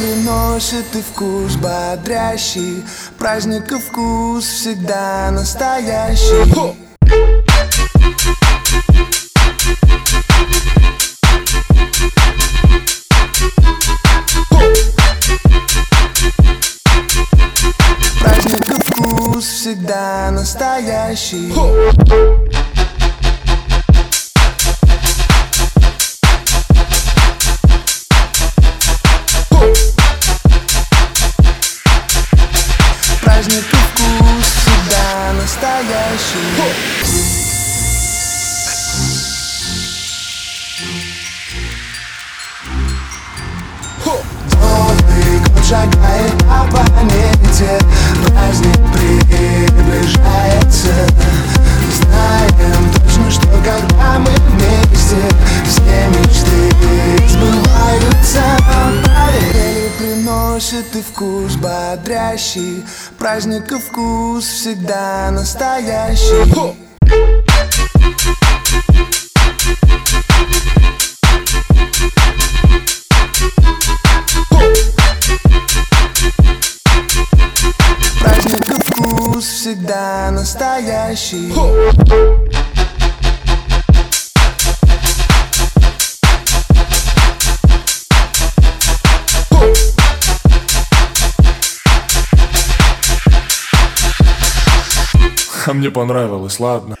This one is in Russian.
приносит и вкус бодрящий. Праздника вкус всегда настоящий. Праздника вкус всегда настоящий Праздник и вкус всегда настоящий. Шагает по планете приносит и вкус бодрящий Праздник и вкус всегда настоящий. Праздник и вкус всегда настоящий А мне понравилось, ладно.